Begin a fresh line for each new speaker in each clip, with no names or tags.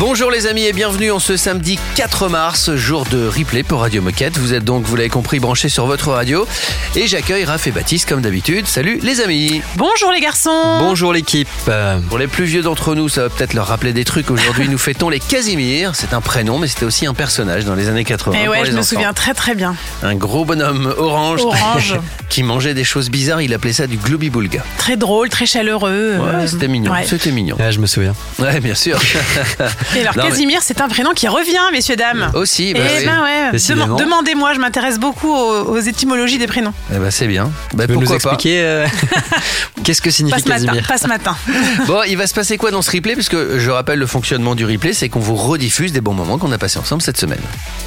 Bonjour les amis et bienvenue en ce samedi 4 mars, jour de replay pour Radio Moquette. Vous êtes donc, vous l'avez compris, branchés sur votre radio. Et j'accueille Raph et Baptiste comme d'habitude. Salut les amis
Bonjour les garçons
Bonjour l'équipe. Euh,
Pour les plus vieux d'entre nous, ça va peut-être leur rappeler des trucs. Aujourd'hui, nous fêtons les Casimir. C'est un prénom, mais c'était aussi un personnage dans les années 80.
Et
pour
Eh ouais,
les
je me
enfants.
souviens très très bien.
Un gros bonhomme orange,
Orange.
qui mangeait des choses bizarres. Il appelait ça du gloobie-boulga.
Très drôle, très chaleureux.
Ouais,
euh,
c'était mignon.
ouais.
C'était mignon.
ouais, je me souviens.
Ouais, bien sûr.
Et alors
Non, mais-
Casimir, c'est un prénom qui revient, messieurs dames.
Aussi, bah
Eh
oui.
ben ouais,
Décidément.
Deman- demandez-moi, je m'intéresse beaucoup aux, aux étymologies des prénoms.
Eh ben, c'est bien. Bah,
Tu peux nous
pourquoi pas
expliquer euh, qu'est-ce que
Pas
signifie
ce matin,
Casimir
pas ce matin.
Bon, il va se passer quoi dans ce replay? Puisque je rappelle le fonctionnement du replay, c'est qu'on vous rediffuse des bons moments qu'on a passés ensemble cette semaine.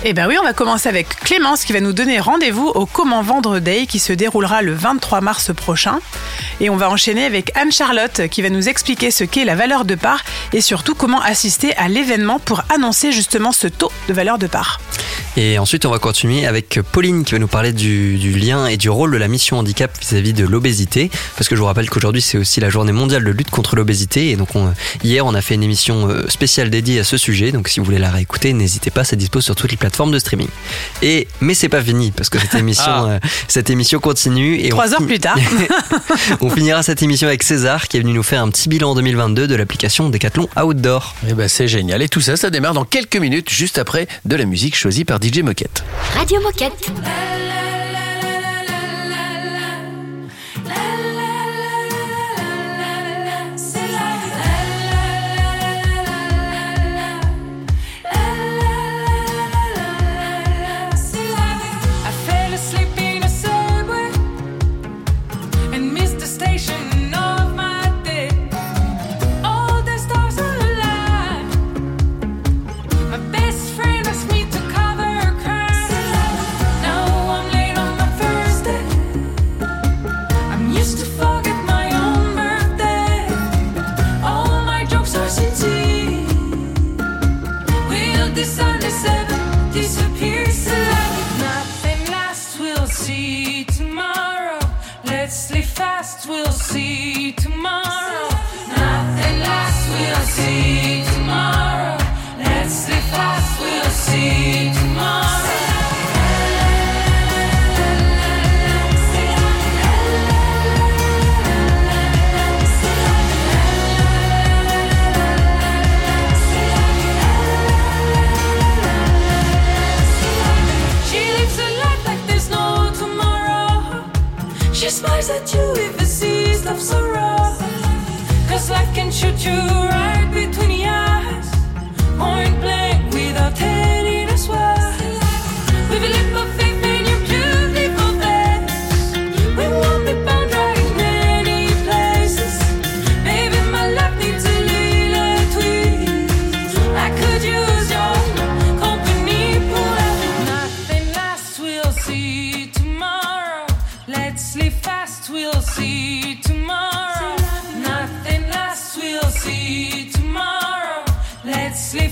Eh ben oui, on va commencer avec Clémence qui va nous donner rendez-vous au Comment Vendre Day qui se déroulera le 23 mars prochain. Et on va enchaîner avec Anne-Charlotte qui va nous expliquer ce qu'est la valeur de part et surtout comment assister à l'événement pour annoncer justement ce taux de valeur de part.
Et ensuite, on va continuer avec Pauline qui va nous parler du, du lien et du rôle de la mission handicap vis-à-vis de l'obésité. Parce que je vous rappelle qu'aujourd'hui, c'est aussi la journée mondiale de lutte contre l'obésité. Et donc, on- hier, on a fait une émission euh, spéciale dédiée à ce sujet. Donc, si vous voulez la réécouter, n'hésitez pas, ça dispose sur toutes les plateformes de streaming. Et, mais c'est pas fini parce que cette émission,
Ah.
euh, cette émission continue. Et on
Trois heures
fin-
plus tard.
on finira cette émission avec César qui est venu nous faire un petit bilan en 2022 de l'application Decathlon Outdoor.
Eh ben, c'est génial. Et tout ça, ça démarre dans quelques minutes, juste après de la musique choisie par DJ Moquette.
Radio Moquette.
Fast, we'll see tomorrow. Nothing lasts, we'll see tomorrow. Let's live fast, we'll see sees love so raw. Cause life can shoot you right between the eyes. Point blank without telling us why. With a leap of faith in your beautiful face. We won't be bound right in many places. Baby, my life needs a little twist. I could use your company, up. Nothing lasts, we'll see tomorrow. Let's live fast, we'll see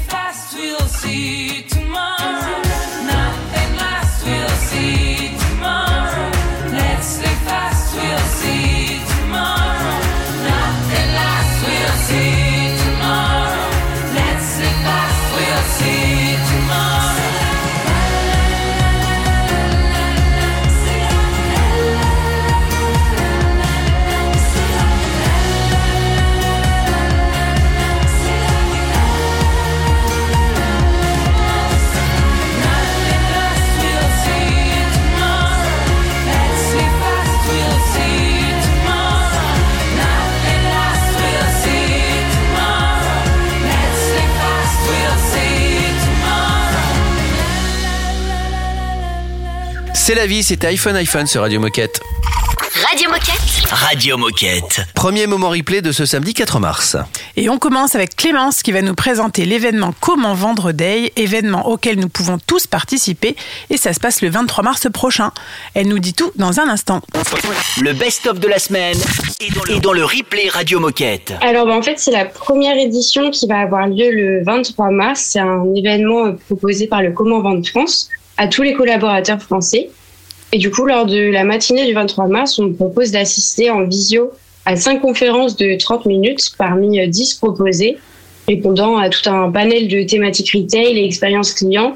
fast, we'll see
C'est la vie, c'était iPhone iPhone sur Radio Moquette.
Radio Moquette.
Radio Moquette.
Premier moment replay de ce samedi 4 mars.
Et on commence avec Clémence qui va nous présenter l'événement Comment vendre Day, événement auquel nous pouvons tous participer et ça se passe le 23 mars prochain. Elle nous dit tout dans un instant.
Le best-of de la semaine est dans, le, est dans le replay Radio Moquette.
Alors bah, en fait c'est la première édition qui va avoir lieu le 23 mars. C'est un événement euh, proposé par le Comment vendre France à tous les collaborateurs français. Et du coup lors de la matinée du 23 mars on propose d'assister en visio à cinq conférences de 30 minutes parmi euh, 10 proposées répondant à tout un panel de thématiques retail et expérience client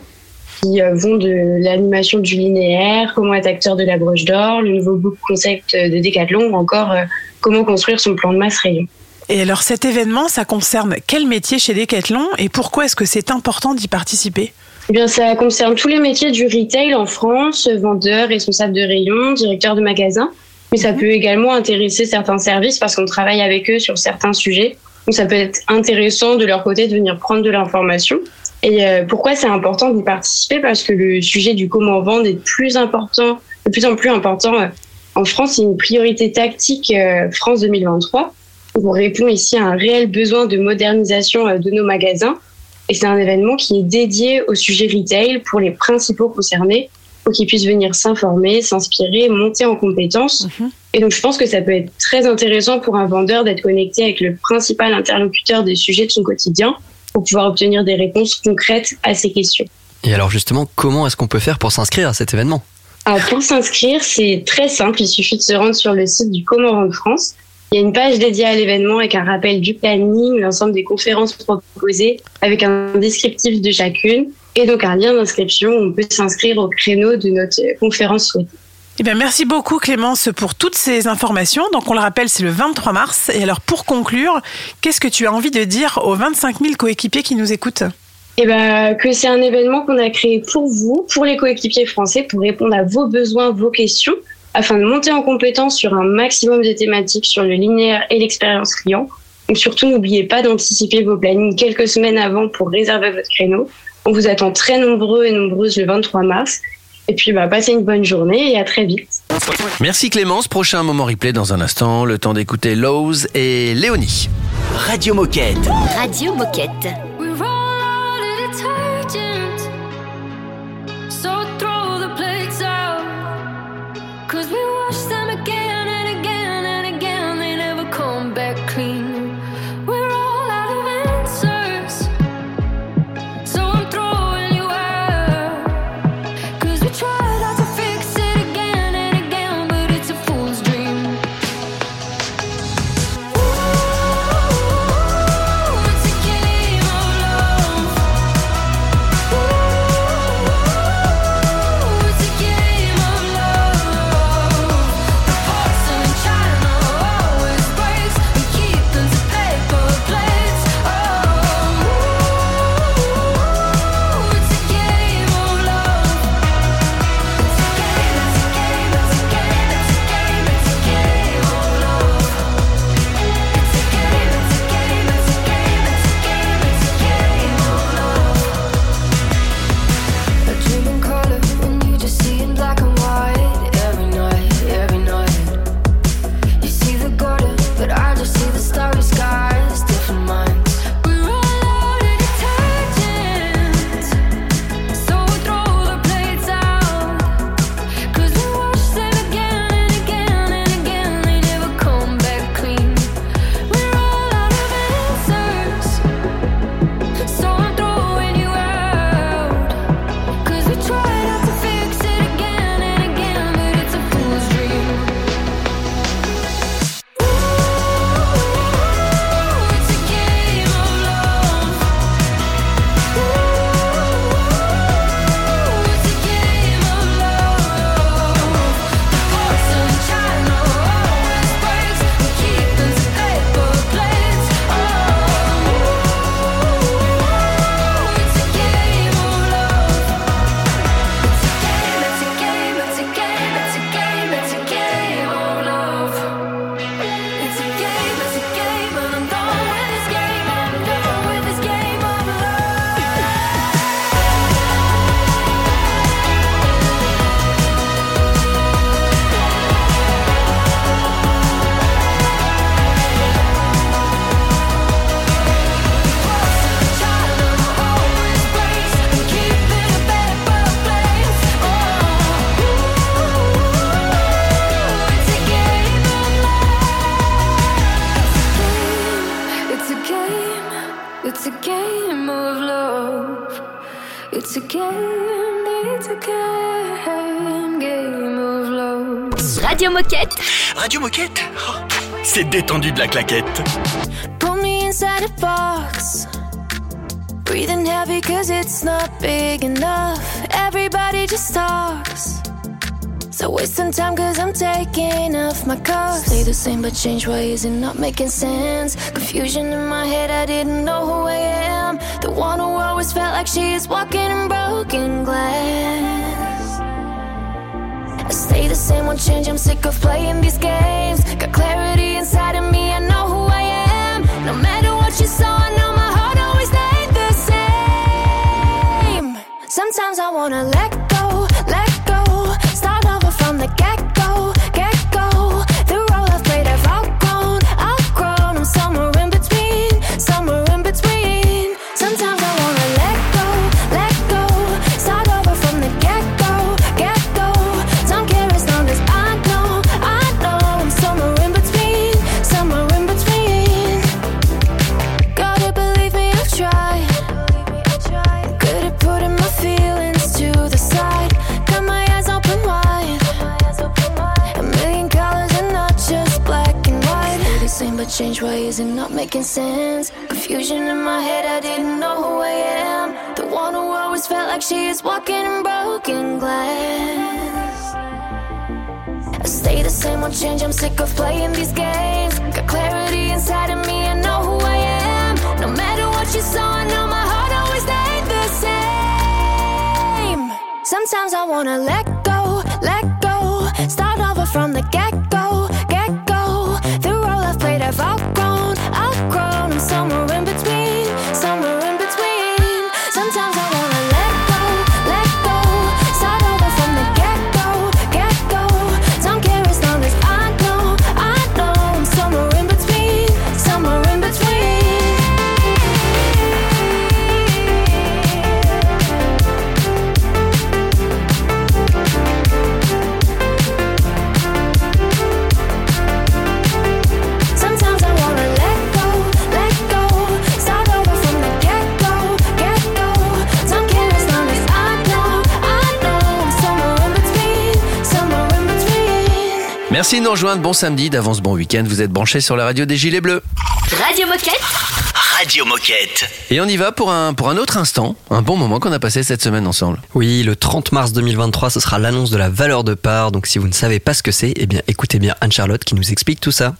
qui euh, vont de l'animation du linéaire, comment être acteur de la broche d'or, le nouveau book concept de Decathlon ou encore euh, comment construire son plan de masse rayon.
Et alors cet événement, ça concerne quel métier chez Decathlon et pourquoi est-ce que c'est important d'y participer?
Eh bien, ça concerne tous les métiers du retail en France, vendeur, responsable de rayon, directeur de magasin. Mais ça peut également intéresser certains services parce qu'on travaille avec eux sur certains sujets. Donc ça peut être intéressant de leur côté de venir prendre de l'information. Et euh, pourquoi c'est important d'y participer? Parce que le sujet du comment vendre est de plus important, de plus en plus important euh, en France. C'est une priorité tactique euh, France 2023. On répond ici à un réel besoin de modernisation de nos magasins. Et c'est un événement qui est dédié au sujet retail pour les principaux concernés pour qu'ils puissent venir s'informer, s'inspirer, monter en compétences. Et donc, je pense que ça peut être très intéressant pour un vendeur d'être connecté avec le principal interlocuteur des sujets de son quotidien pour pouvoir obtenir des réponses concrètes à ces questions.
Et alors justement, comment est-ce qu'on peut faire pour s'inscrire à cet événement?
Alors, pour s'inscrire, c'est très simple. Il suffit de se rendre sur le site du Comment vendre France. Il y a une page dédiée à l'événement avec un rappel du planning, l'ensemble des conférences proposées, avec un descriptif de chacune et donc un lien d'inscription. On peut s'inscrire au créneau de notre conférence souhaitée.
Eh bien, merci beaucoup Clémence pour toutes ces informations. Donc on le rappelle, c'est le 23 mars. Et alors pour conclure, qu'est-ce que tu as envie de dire aux 25 000 coéquipiers qui nous écoutent?
Eh ben, que c'est un événement qu'on a créé pour vous, pour les coéquipiers français, pour répondre à vos besoins, vos questions, afin de monter en compétence sur un maximum de thématiques sur le linéaire et l'expérience client. Donc surtout, n'oubliez pas d'anticiper vos plannings quelques semaines avant pour réserver votre créneau. On vous attend très nombreux et nombreuses le 23 mars. Et puis, bah, passez une bonne journée et à très vite.
Merci Clémence. Prochain moment replay dans un instant. Le temps d'écouter Lowe's et Léonie.
Radio Moquette.
Radio Moquette.
crush them again.
Oh, C'est détendu de la claquette.
Put me inside a box. Breathing heavy cause it's not big enough. Everybody just talks. So wasting time cause I'm taking off my cuffs. Stay the same but change, why is it not making sense? Confusion in my head, I didn't know who I am. The one who always felt like she is walking in broken glass. Stay the same, won't change. I'm sick of playing these games. Got clarity inside of me, I know who I am. No matter what you saw, I know my heart always stayed the same. Sometimes I wanna let making sense? Confusion in my head. I didn't know who I am. The one who always felt like she is walking in broken glass. I stay the same, won't change. I'm sick of playing these games. Got clarity inside of me. I know who I am. No matter what you saw, I know my heart always stayed the same. Sometimes I wanna let go, let go. Start over from the get go.
Merci de nous rejoindre. Bon samedi, d'avance bon week-end. Vous êtes branchés sur la radio des Gilets Bleus.
Radio Moquette.
Radio Moquette.
Et on y va pour un, pour un autre instant. Un bon moment qu'on a passé cette semaine ensemble.
Oui, le 30 mars 2023, ce sera l'annonce de la valeur de part. Donc si vous ne savez pas ce que c'est, eh bien écoutez bien Anne-Charlotte qui nous explique tout ça.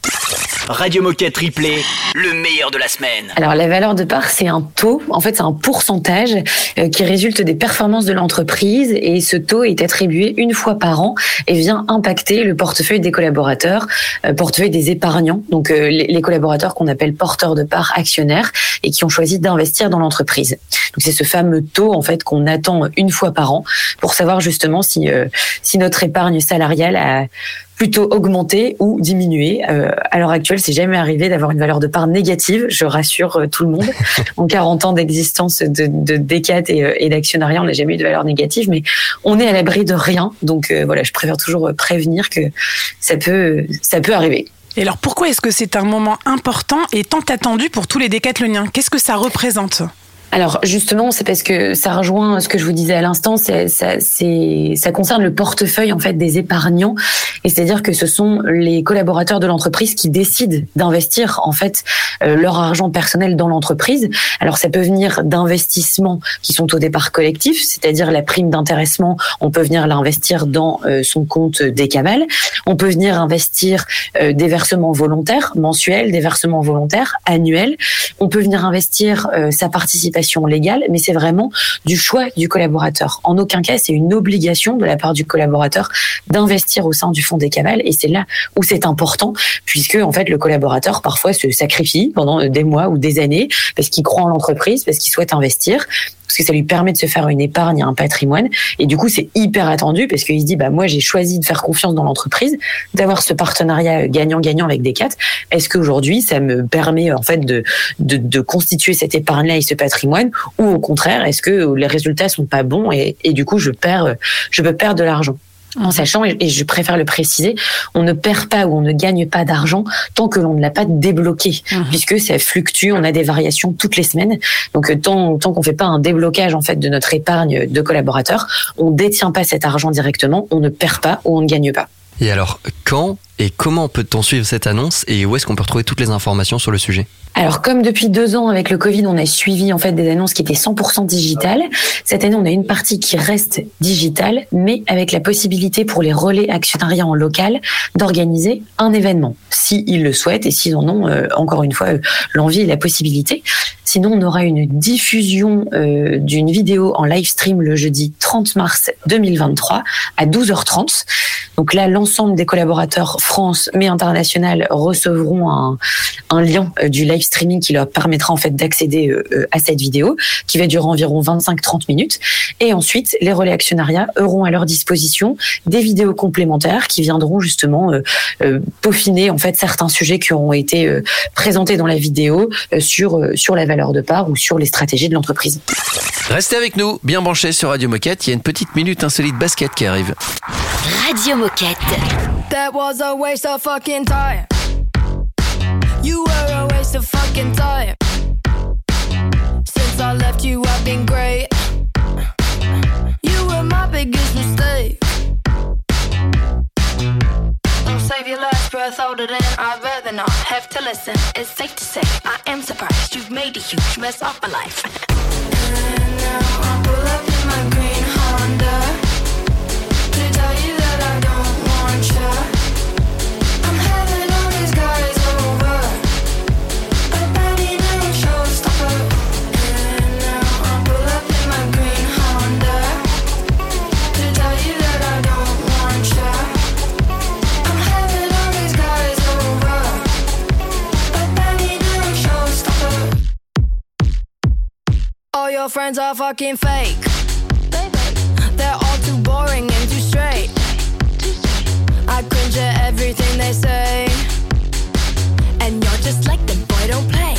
Radio Moquette Replay, le meilleur de la semaine.
Alors la valeur de part, c'est un taux, en fait c'est un pourcentage euh, qui résulte des performances de l'entreprise et ce taux est attribué une fois par an et vient impacter le portefeuille des collaborateurs, euh, portefeuille des épargnants, donc euh, les, collaborateurs qu'on appelle porteurs de part actionnaires et qui ont choisi d'investir dans l'entreprise. Donc c'est ce fameux taux en fait qu'on attend une fois par an pour savoir justement si si notre épargne salariale a plutôt augmenté ou diminué. Euh, à l'heure actuelle, c'est jamais arrivé d'avoir une valeur de part négative. Je rassure euh, tout le monde. en 40 ans d'existence de, de Decat et, euh, et d'actionnariat, on n'a jamais eu de valeur négative, mais on est à l'abri de rien. Donc euh, voilà, je préfère toujours prévenir que ça peut, ça peut arriver.
Et alors pourquoi est-ce que c'est un moment important et tant attendu pour tous les décathloniens? Qu'est-ce que ça représente?
Alors justement, c'est parce que ça rejoint ce que je vous disais à l'instant. Ça, ça concerne le portefeuille en fait des épargnants, et c'est-à-dire que ce sont les collaborateurs de l'entreprise qui décident d'investir en fait euh, leur argent personnel dans l'entreprise. Alors ça peut venir d'investissements qui sont au départ collectifs, c'est-à-dire la prime d'intéressement. On peut venir l'investir dans euh, son compte décaval. On peut venir investir euh, des versements volontaires mensuels, des versements volontaires annuels. On peut venir investir euh, sa participation légale, mais c'est vraiment du choix du collaborateur. En aucun cas, c'est une obligation de la part du collaborateur d'investir au sein du fonds des cavales, et c'est là où c'est important, puisque en fait le collaborateur parfois se sacrifie pendant des mois ou des années parce qu'il croit en l'entreprise, parce qu'il souhaite investir parce que ça lui permet de se faire une épargne, un patrimoine. Et du coup, c'est hyper attendu parce qu'il se dit, bah, moi, j'ai choisi de faire confiance dans l'entreprise, d'avoir ce partenariat gagnant-gagnant avec Decat. Est-ce qu'aujourd'hui, ça me permet, en fait, de, de, de constituer cette épargne-là et ce patrimoine? Ou au contraire, est-ce que les résultats sont pas bons et, et du coup, je perds, je peux perdre de l'argent? En sachant, et je préfère le préciser, on ne perd pas ou on ne gagne pas d'argent tant que l'on ne l'a pas débloqué, puisque ça fluctue, on a des variations toutes les semaines. Donc euh, tant, tant qu'on fait pas un déblocage en fait de notre épargne de collaborateurs, on détient pas cet argent directement, on ne perd pas ou on ne gagne pas.
Et alors, quand et comment peut-on suivre cette annonce et où est-ce qu'on peut retrouver toutes les informations sur le sujet?
Alors comme depuis deux ans avec le Covid, on a suivi en fait des annonces qui étaient 100% digitales. Cette année, on a une partie qui reste digitale, mais avec la possibilité pour les relais actionnariats en local d'organiser un événement, si ils le souhaitent et s'ils en ont euh, encore une fois euh, l'envie et la possibilité. Sinon, on aura une diffusion euh, d'une vidéo en live stream le jeudi 30 mars 2023 à 12h30. Donc là, l'ensemble des collaborateurs France mais international recevront un, un lien euh, du live streaming qui leur permettra en fait d'accéder euh, euh, à cette vidéo qui va durer environ 25-30 minutes. Et ensuite, les relais actionnariats auront à leur disposition des vidéos complémentaires qui viendront justement peaufiner en fait certains sujets qui auront été présentés dans la vidéo sur sur la valeur de part ou sur les stratégies de l'entreprise.
Restez avec nous, bien branchés sur Radio Moquette. Il y a une petite minute insolite basket qui arrive.
Radio Moquette.
That was a waste of fucking time. You were a waste of fucking time. Since I left you, I've been great. You were my biggest mistake. Don't save your last breath older than I'd rather not have to listen. It's safe to say I am surprised you've made a huge mess of my life. And now I pull up friends are fucking fake. They're all too boring and too straight. I cringe at everything they say. And you're just like them, boy, don't play.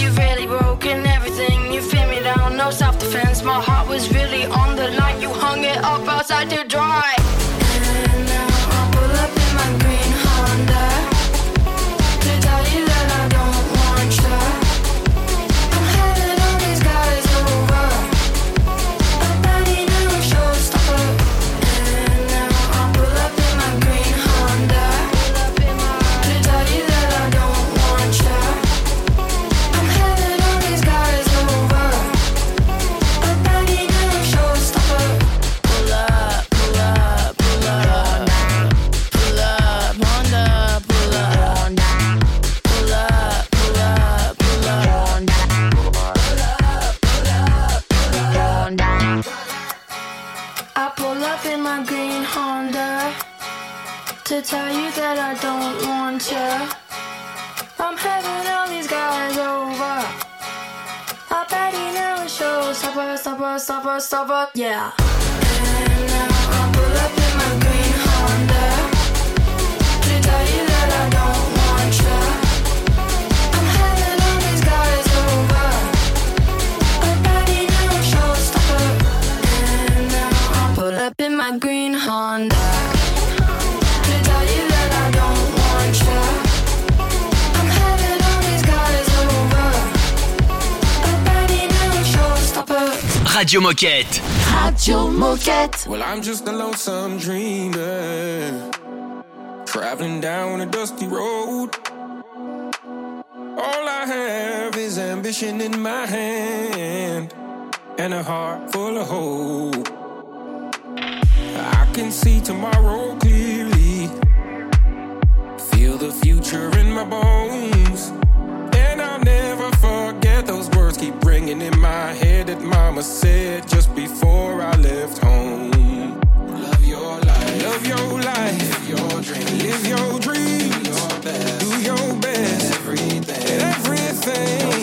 You've really broken everything. You feel me down, no self defense. My heart was really on the line. You hung it up outside to dry. Stopper, stopper, stopper, yeah. And now I pull up in my green Honda to tell you that I don't want ya. I'm having all these guys over. That ain't no showstopper. And now I pull up in my green Honda
Radio Moquette.
Radio Moquette.
Well, I'm just a lonesome dreamer, traveling down a dusty road. All I have is ambition in my hand and a heart full of hope. I can see tomorrow clearly, feel the future in my bones. And I'll never forget those words keep ringing in my head that mama said just before I left home. Love your life, love your life, live your dream, live your dreams, do your best, do your best, everything, everything.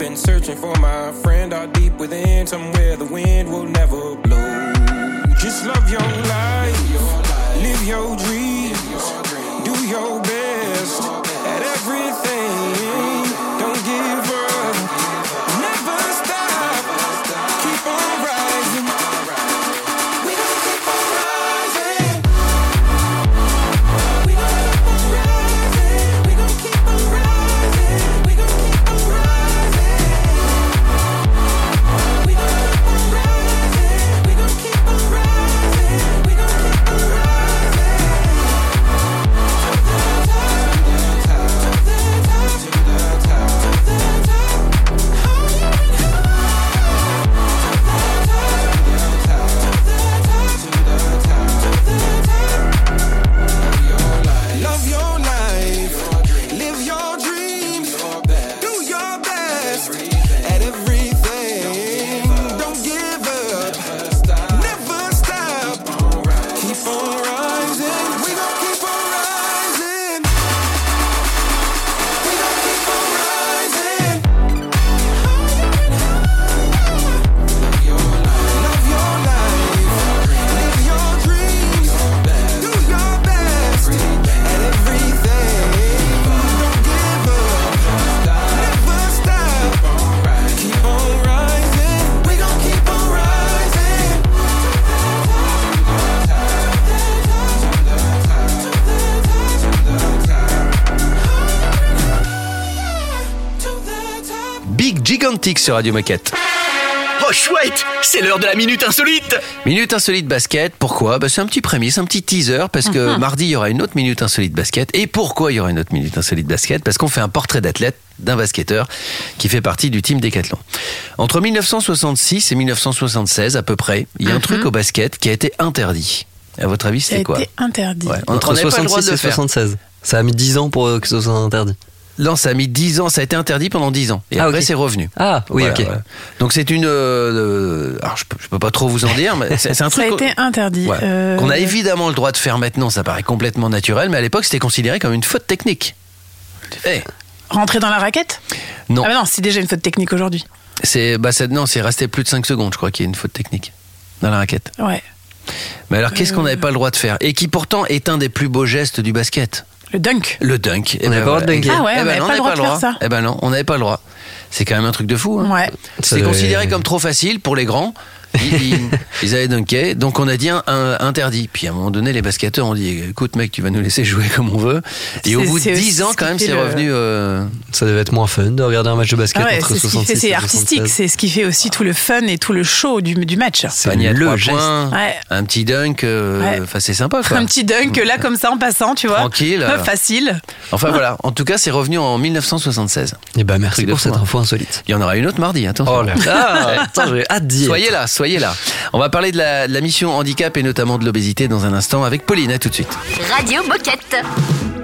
been searching for my friend out deep within, somewhere the wind will never blow. Just love your life, live your
dream Sur Radio Moquette.
Oh chouette, c'est l'heure de la minute insolite.
Minute insolite basket, pourquoi? Bah, C'est un petit prémisse, un petit teaser, parce que mardi, il y aura une autre minute insolite basket. Et pourquoi il y aura une autre minute insolite basket? Parce qu'on fait un portrait d'athlète d'un basketteur qui fait partie du team Décathlon. Entre 1966 et 1976 à peu près, il y a un truc au basket qui a été interdit. À votre avis,
Ça a
c'est quoi?
été interdit.
Ouais,
Entre
on n'avait pas le droit
66
de le
et
faire.
76. Ça a mis 10 ans pour euh, que ce soit interdit.
Non, ça a mis 10 ans, ça a été interdit pendant 10 ans. Et
Ah,
après, c'est revenu.
Ah, oui,
Voilà,
ok.
voilà. Donc c'est une... euh, euh, alors je peux, je peux pas trop vous en dire, mais c'est un
Ça a
truc...
été interdit.
Ouais.
Euh,
Qu'on a évidemment le droit de faire maintenant, ça paraît complètement naturel, mais à l'époque c'était considéré comme une faute technique. Eh,
Rentrer dans la raquette?
Non,
Ah bah non, c'est déjà une faute technique aujourd'hui.
c'est bah, c'est- non, c'est resté plus de 5 secondes, je crois qu'il y a une faute technique dans la raquette.
Ouais.
Mais alors qu'est-ce
Euh.
qu'on n'avait pas le droit de faire? Et qui pourtant est un des plus beaux gestes du basket
Le dunk.
Le dunk. Eh
On n'avait pas le droit de dunker.
Ah ouais,
Eh
on
ben
n'avait
non,
pas le droit de faire ça.
Eh ben non, on n'avait pas le droit. C'est quand même un truc de fou. hein.
Ouais.
Ça
considéré comme trop facile pour les grands. Ils, ils- avaient dunké, donc on a dit un, un- interdit. Puis à un moment donné, les basketteurs ont dit écoute, mec, tu vas nous laisser jouer comme on veut. Et au bout de
c'est
10
aussi
ans, quand même, c'est
le-
revenu. euh,
Ça devait être moins fun de regarder un match de basket
Ah ouais,
entre
c'est ce qui
66
fait, c'est artistique,
76.
c'est ce qui fait aussi tout le fun et tout le show du, du match.
C'est le geste.
points,
Ouais.
un petit dunk, euh,
Ouais.
c'est sympa quoi.
Un petit dunk là comme ça en passant, tu vois.
Tranquille.
Facile.
Enfin voilà, en tout cas, c'est revenu en 1976.
Et bah merci
Truc de
pour cette info insolite.
Il y en aura une autre mardi, attention.
Oh là là Attends, j'ai hâte d'y.
Soyez là, soyez là. On va parler de la, de la mission handicap et notamment de l'obésité dans un instant avec Pauline. À tout de suite.
Radio Moquette.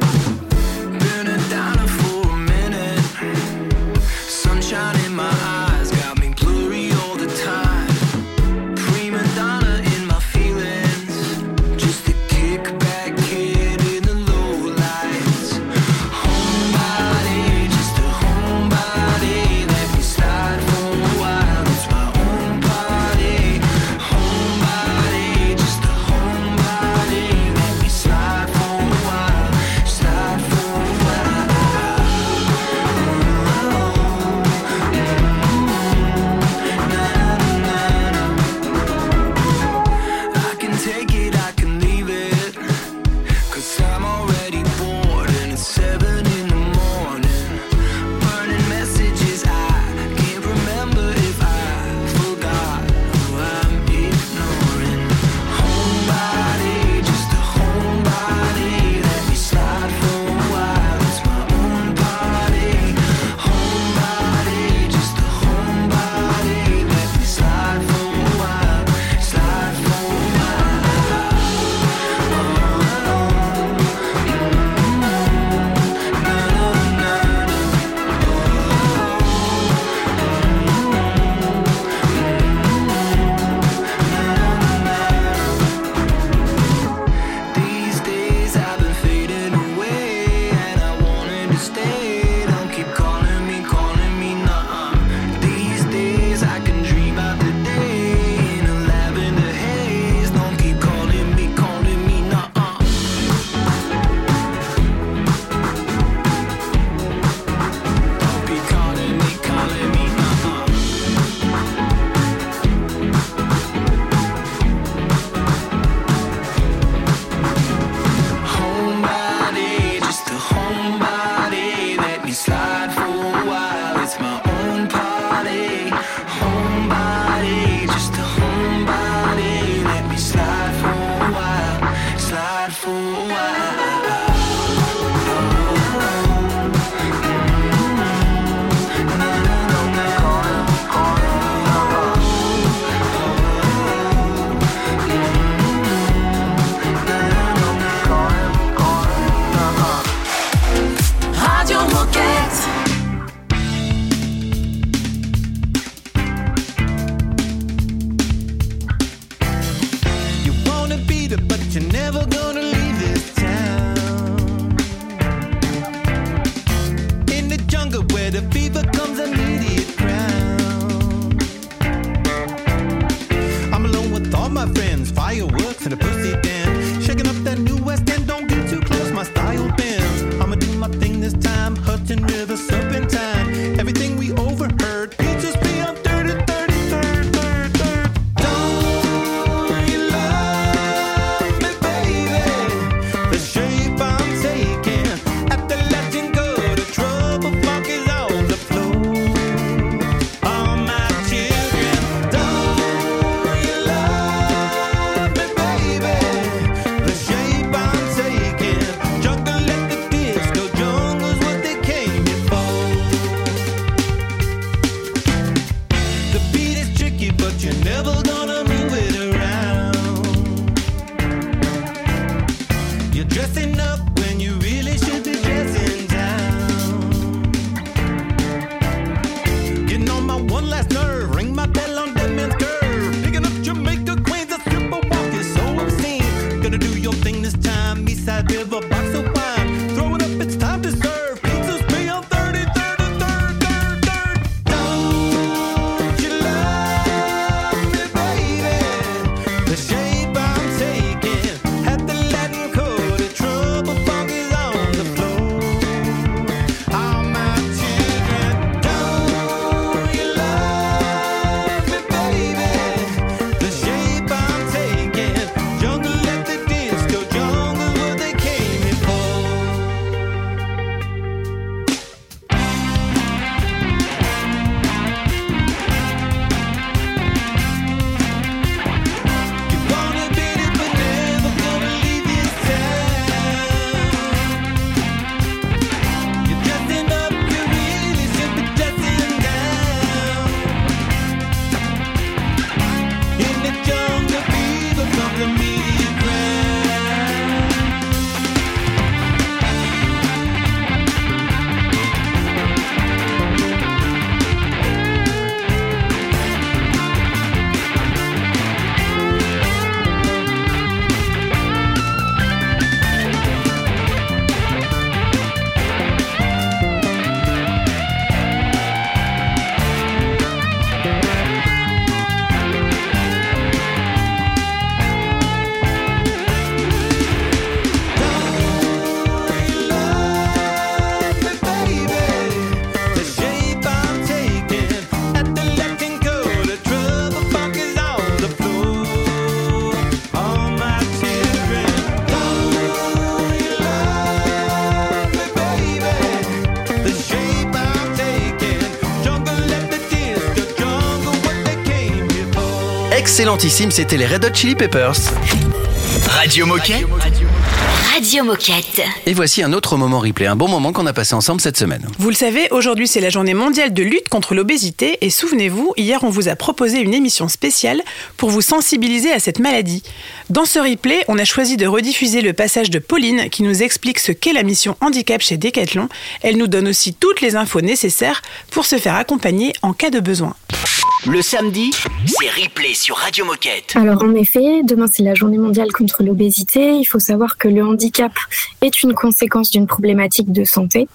Excellentissime, c'était les Red Hot Chili Peppers.
Radio Moquette.
Radio Moquette.
Et voici un autre moment replay, un bon moment qu'on a passé ensemble cette semaine.
Vous le savez, aujourd'hui c'est la journée mondiale de lutte contre l'obésité et souvenez-vous, hier on vous a proposé une émission spéciale pour vous sensibiliser à cette maladie. Dans ce replay, on a choisi de rediffuser le passage de Pauline qui nous explique ce qu'est la mission handicap chez Decathlon. Elle nous donne aussi toutes les infos nécessaires pour se faire accompagner en cas de besoin.
Le samedi, c'est replay sur Radio Moquette.
Alors en effet, demain c'est la journée mondiale contre l'obésité. Il faut savoir que le handicap est une conséquence d'une problématique de santé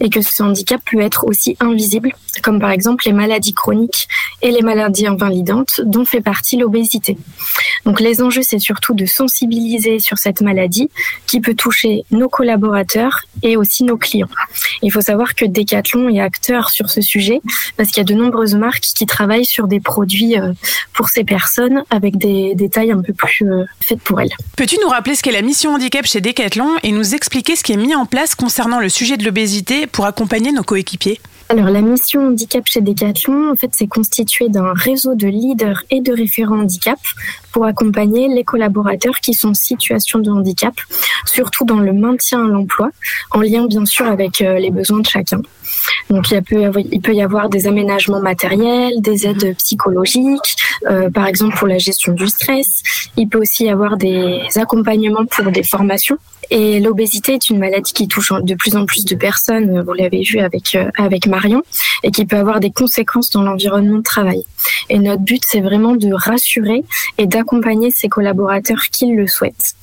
et que ce handicap peut être aussi invisible, comme par exemple les maladies chroniques et les maladies invalidantes dont fait partie l'obésité. Donc les enjeux c'est surtout de sensibiliser sur cette maladie qui peut toucher nos collaborateurs et aussi nos clients. Il faut savoir que Decathlon est acteur sur ce sujet parce qu'il y a de nombreuses marques qui travaillent sur des produits euh, pour ces personnes avec des, des tailles un peu plus euh, faites pour elles.
Peux-tu nous rappeler ce qu'est la mission handicap chez Decathlon et nous expliquer ce qui est mis en place concernant le sujet de l'obésité pour accompagner nos coéquipiers?
Alors la mission handicap chez Decathlon, en fait, c'est constitué d'un réseau de leaders et de référents handicap pour accompagner les collaborateurs qui sont en situation de handicap, surtout dans le maintien à l'emploi, en lien bien sûr avec euh, les besoins de chacun. Donc il peut, il peut y avoir des aménagements matériels, des aides psychologiques, euh, par exemple pour la gestion du stress. Il peut aussi y avoir des accompagnements pour des formations. Et l'obésité est une maladie qui touche de plus en plus de personnes, vous l'avez vu avec, euh, avec et qui peut avoir des conséquences dans l'environnement de travail. Et notre but, c'est vraiment de rassurer et d'accompagner ses collaborateurs qui le souhaitent.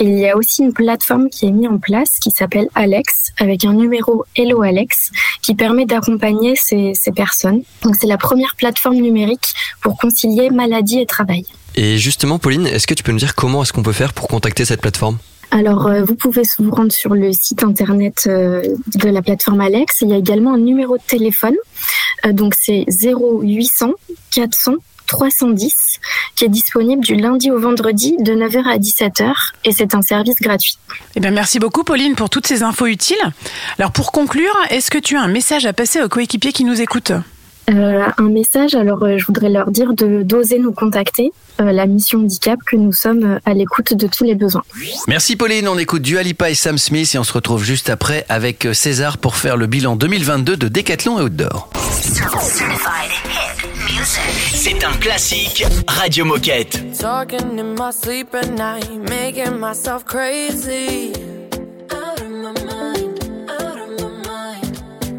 Il y a aussi une plateforme qui est mise en place qui s'appelle Alex, avec un numéro Hello Alex, qui permet d'accompagner ces, ces personnes. Donc c'est la première plateforme numérique pour concilier maladie et travail.
Et justement, Pauline, est-ce que tu peux nous dire comment est-ce qu'on peut faire pour contacter cette plateforme?
Alors, euh, vous pouvez vous rendre sur le site internet euh, de la plateforme Alex. Il y a également un numéro de téléphone. Euh, donc, c'est 0800 400 310 qui est disponible du lundi au vendredi de 9h à 17h et c'est un service gratuit.
Eh bien, merci beaucoup Pauline pour toutes ces infos utiles. Alors pour conclure, est-ce que tu as un message à passer aux coéquipiers qui nous écoutent?
Euh, un message, alors euh, je voudrais leur dire de d'oser nous contacter, euh, la mission d'ICAP, que nous sommes à l'écoute de tous les besoins.
Merci Pauline, on écoute Dualipa et Sam Smith et on se retrouve juste après avec César pour faire le bilan 2022 de Decathlon et Outdoor.
C'est un classique Radio Moquette.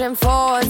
pushing
forward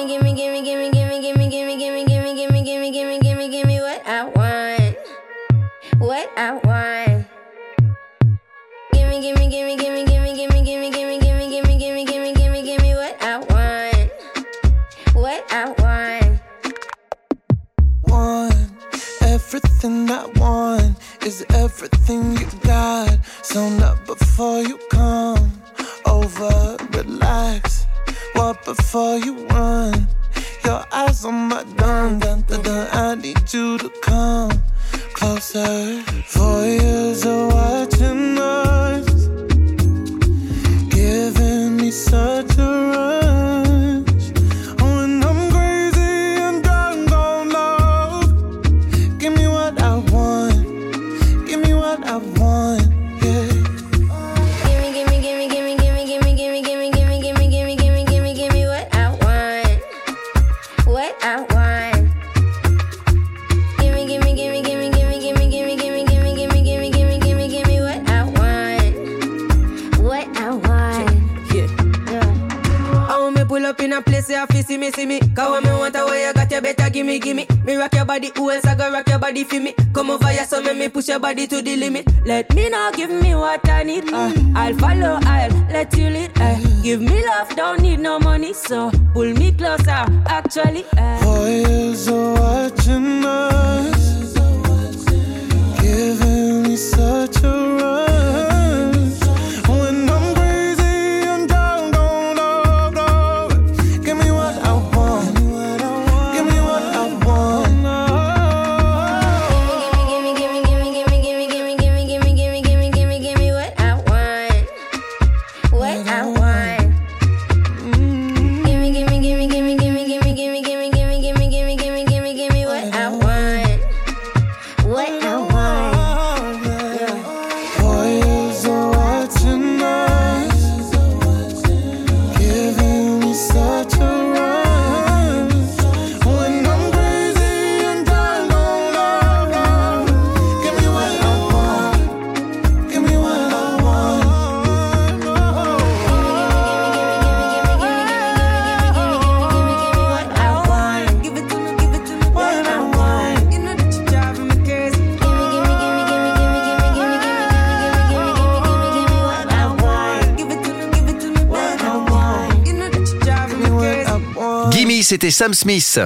C'était Sam Smith.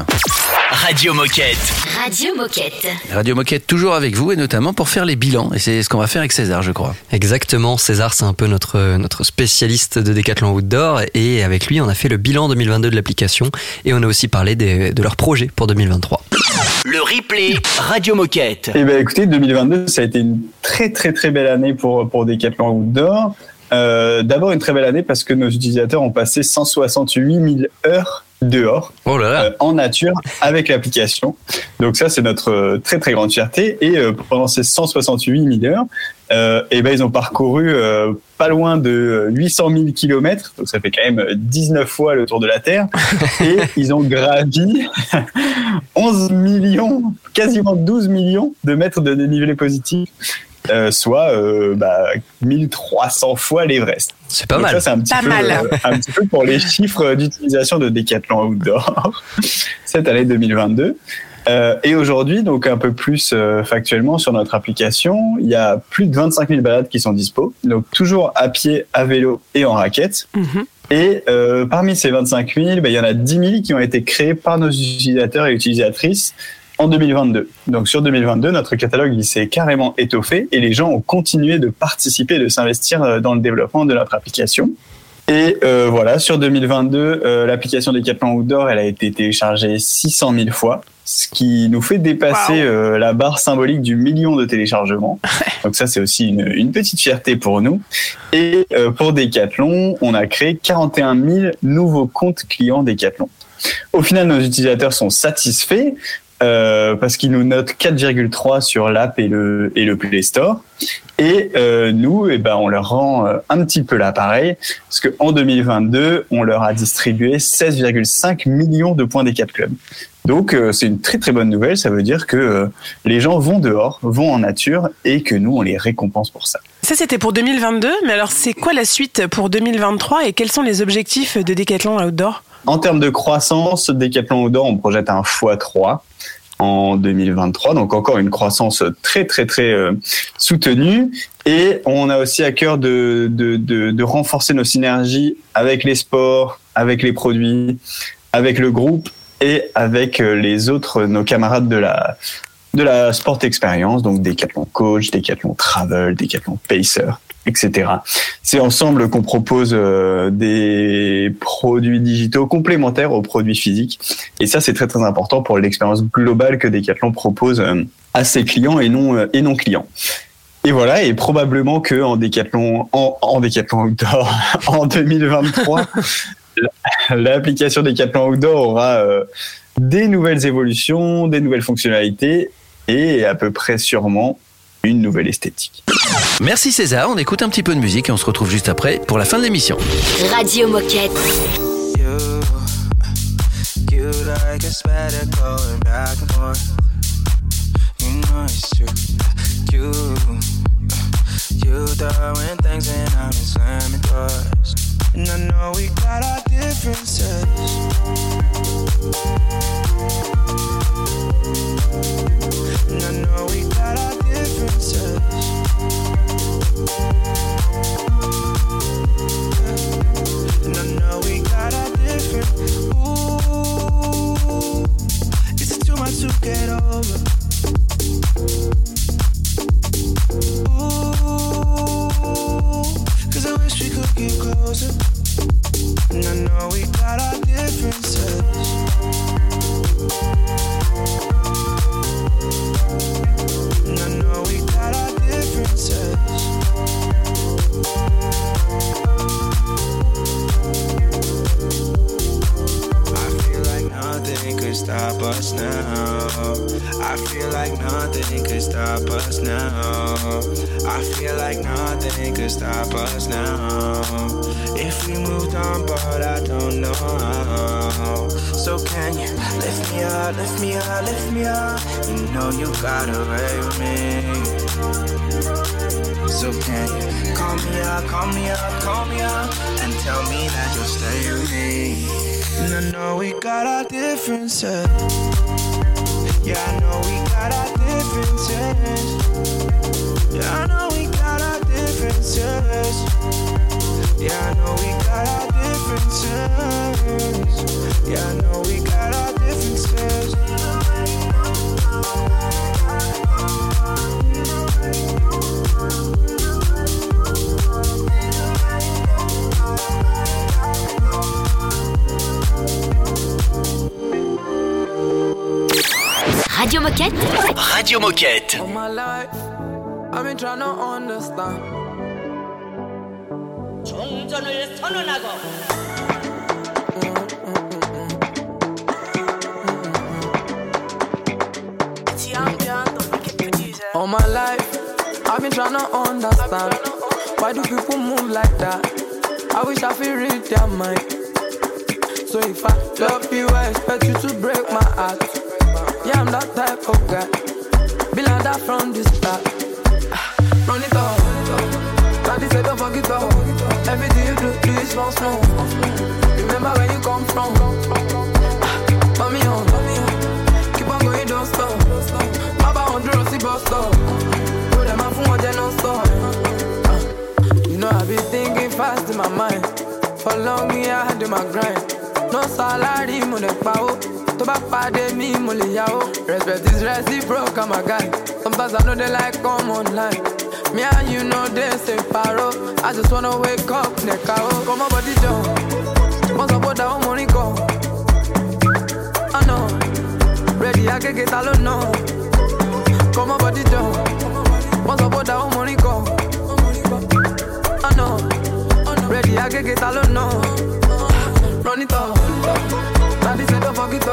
Radio Moquette.
Radio Moquette.
Radio Moquette toujours avec vous et notamment pour faire les bilans. Et c'est ce qu'on va faire avec César, je crois.
Exactement, César c'est un peu notre, notre spécialiste de Decathlon Outdoor et avec lui on a fait le bilan 2022 de l'application et on a aussi parlé des- de leurs projets pour 2023.
Le replay Radio Moquette.
Eh ben, écoutez, 2022, ça a été une très très très belle année pour pour Decathlon Outdoor. Euh, D'abord une très belle année parce que nos utilisateurs ont passé 168 000 heures dehors euh, en nature avec l'application. Donc ça, c'est notre euh, très très grande fierté. Et euh, pendant ces 168 000 heures, euh, eh ben, ils ont parcouru euh, pas loin de 800 000 kilomètres. Donc ça fait quand même 19 fois le tour de la Terre. Et ils ont gravi 11 millions, quasiment 12 millions de mètres de dénivelé positif. euh, soit bah, 1300 fois l'Everest.
C'est pas
Donc
mal.
Ça, c'est un petit,
Pas
peu,
mal.
euh, un petit peu pour les chiffres d'utilisation de Decathlon Outdoor cette année 2022. Euh, et aujourd'hui, donc un peu plus euh, factuellement sur notre application, il y a plus de 25 000 balades qui sont dispo, donc toujours à pied, à vélo et en raquette. Et euh, parmi ces 25 000, ben, il y en a 10 000 qui ont été créés par nos utilisateurs et utilisatrices en 2022. Donc sur 2022, notre catalogue il s'est carrément étoffé et les gens ont continué de participer, de s'investir euh, dans le développement de notre application. Et euh, voilà, sur 2022, euh, l'application Decathlon Outdoor, elle a été téléchargée 600 000 fois, ce qui nous fait dépasser euh, la barre symbolique du million de téléchargements. Donc ça, c'est aussi une, une petite fierté pour nous. Et pour Decathlon, on a créé 41 000 nouveaux comptes clients Decathlon. Au final, nos utilisateurs sont satisfaits euh, parce qu'ils nous notent 4,3 sur l'app et le, et le Play Store. Et euh, nous, eh ben, on leur rend euh, un petit peu l'appareil, parce qu'en 2022, on leur a distribué 16,5 millions de points des 4 clubs. Donc, euh, c'est une très très bonne nouvelle. Ça veut dire que euh, les gens vont dehors, vont en nature, et que nous, on les récompense pour ça.
Ça, c'était pour 2022. Mais alors, c'est quoi la suite pour 2023 et quels sont les objectifs de Decathlon Outdoor?
En termes de croissance, Decathlon Outdoor, on projette un x3 en 2023, donc encore une croissance très très très euh, soutenue. Et on a aussi à cœur de, de, de, de renforcer nos synergies avec les sports, avec les produits, avec le groupe et avec euh, les autres, nos camarades de la de la sport expérience, donc Decathlon Coach, Decathlon Travel, Decathlon Pacer, etc. C'est ensemble qu'on propose euh, des produits digitaux complémentaires aux produits physiques. Et ça, c'est très très important pour l'expérience globale que Decathlon propose euh, à ses clients et non euh, et non clients. Et voilà, et probablement que en Decathlon, en, en Decathlon Outdoor, en 2023, la- l'application Decathlon Outdoor aura des nouvelles évolutions, des nouvelles fonctionnalités et à peu près sûrement une nouvelle esthétique.
Merci César, on écoute un petit peu de musique et on se retrouve juste après pour la fin de l'émission.
Radio Moquette.
You throwing things and I'm slamming doors.
And I know we got our differences. And I know we got our. And I know we got our different. Could stop us now. I feel like nothing could stop us now. I feel like nothing could stop us now. If we moved on, but I don't know how. So can you lift me up, lift me up, lift me up? You know you got away with me. So can you call me up, call me up, call me up, and tell me that you'll stay with me? And I know we got our differences. Yeah, I know we got our differences. Yeah, I know we got our differences. Yeah, I know we got our differences. Yeah, I know we got our differences.
Radio Moquette.
Radio Moquette.
All my life, I've been trying to understand.
정전을 선언하고
All my life, I've been trying to understand. Why do people move like that? I wish I could read their mind. So if I love you, I expect you to break my heart. Yeah, I'm that type of guy. Be like that from the start. Run it up. Daddy said don't forget up. Everything you do, do it small, small. Remember where you come from. Ah, Mommy on, keep on going, don't stop. Baba on the Rossi bus stop. Go them from one non stop. You know I be thinking fast in my mind. For long me I had my grind no salary mo lè pa ó tó bá pàdé mi mo lè yá ó respect is reciprocal my guy sometimes i know they like come online. Me and you know they say paro. I just wanna wake up neka o. Come on, body down. Must have put down money go. I know. Ready, I can get alone no. Come on, body down. Must have put down money go. I know. Ready, I can get alone no. Run it up. You do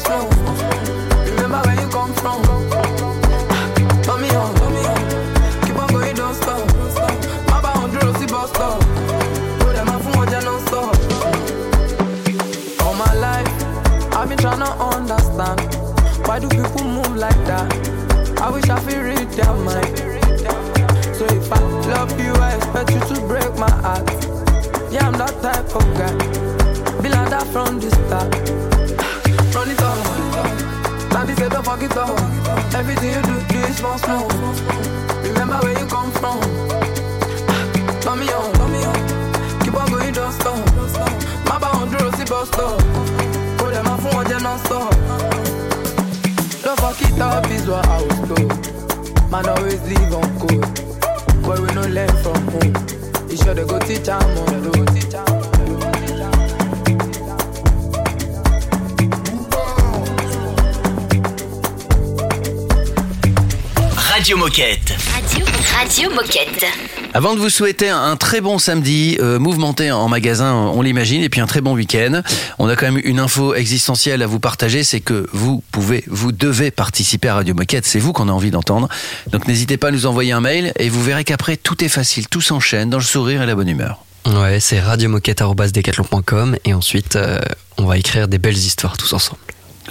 slow. Remember where you come from. Mommy on, keep on going, don't stop. Stop. Go them non stop. All my life, I've been trying to understand. Why do people move like that? I wish I could read their mind. So if I love you, I expect you to break my heart. Yeah, I'm that type of guy. That from the start. Run it up. Daddy said don't forget up. Everything you do, do it small, small. Remember where you come from. Mommy on, keep on going, don't stop. Mama on the Rossi bus stop. Go them out from one non stop. Don't fuck it up is what I was told. Man always leave on code. Where we no learn from home. You sure they go teach am on the road.
Radio Moquette.
Radio, Radio Moquette.
Avant de vous souhaiter un très bon samedi, euh, mouvementé en magasin, on l'imagine, et puis un très bon week-end, on a quand même une info existentielle à vous partager, c'est que vous pouvez, vous devez participer à Radio Moquette, c'est vous qu'on a envie d'entendre. Donc n'hésitez pas à nous envoyer un mail, et vous verrez qu'après, tout est facile, tout s'enchaîne dans le sourire et la bonne humeur.
Ouais, c'est radiomoquette.com et ensuite euh, on va écrire des belles histoires tous ensemble.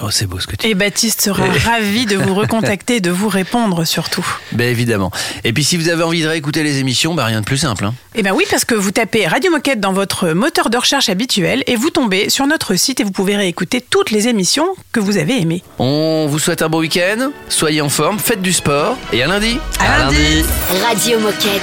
Oh, c'est beau ce que tu dis.
Et Baptiste sera ravi de vous recontacter, de vous répondre surtout.
Ben évidemment. Et puis si vous avez envie de réécouter les émissions, ben rien de plus simple. Hein.
Eh ben oui, parce que vous tapez Radio Moquette dans votre moteur de recherche habituel et vous tombez sur notre site et vous pouvez réécouter toutes les émissions que vous avez aimées.
On vous souhaite un bon week-end, soyez en forme, faites du sport et à lundi.
À, lundi.
lundi.
Radio Moquette.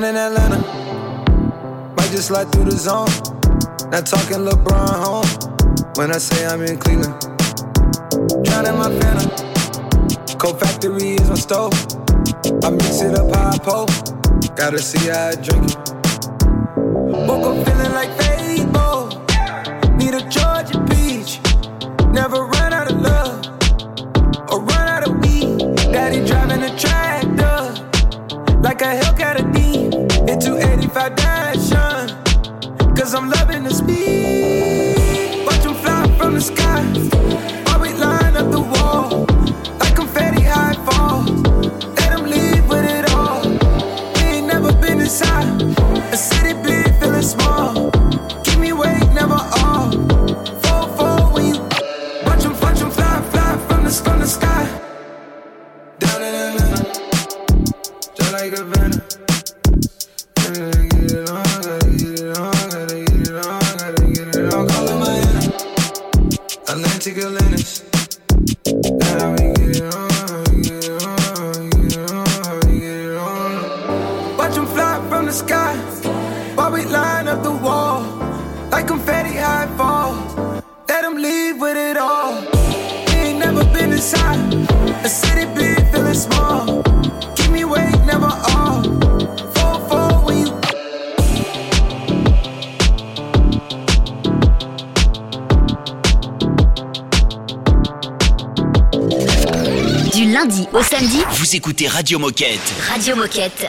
down in Atlanta. Might just slide through the zone. Not talking LeBron home when I say I'm in Cleveland. Drowning my Fanta. cold factory is my stove. I mix it up high pole. Gotta see how I drink it. Woke up feeling like Fable. Need a Georgia peach. Never run out of love or run out of weed. Daddy driving a tractor like a Hellcat. I'm loving the speed. Watch them fly from the sky.
Vous écoutez Radio Moquette.
Radio Moquette.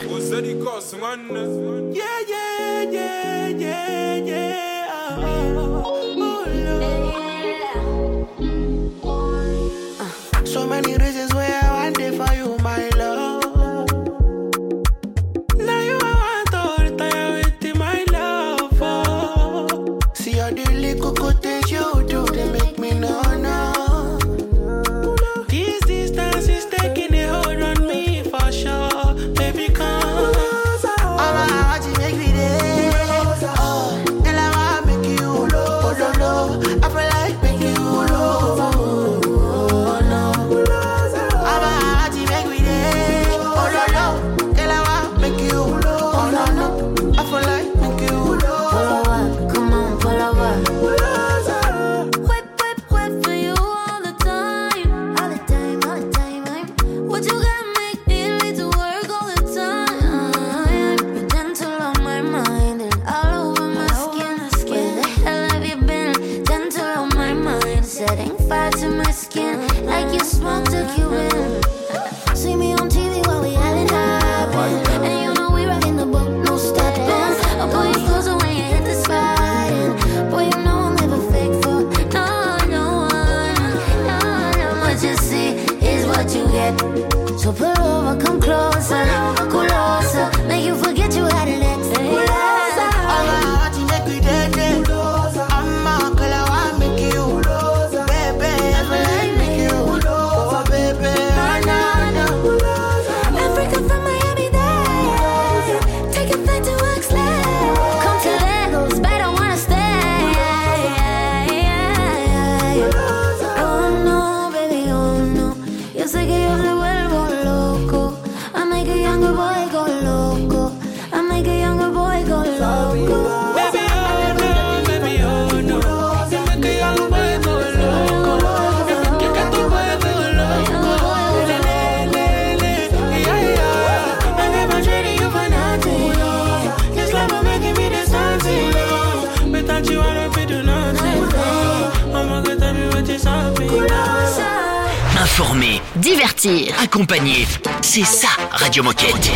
Informer,
divertir,
accompagner. C'est ça, Radio Moquette.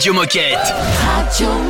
Radio Moquette.
Radio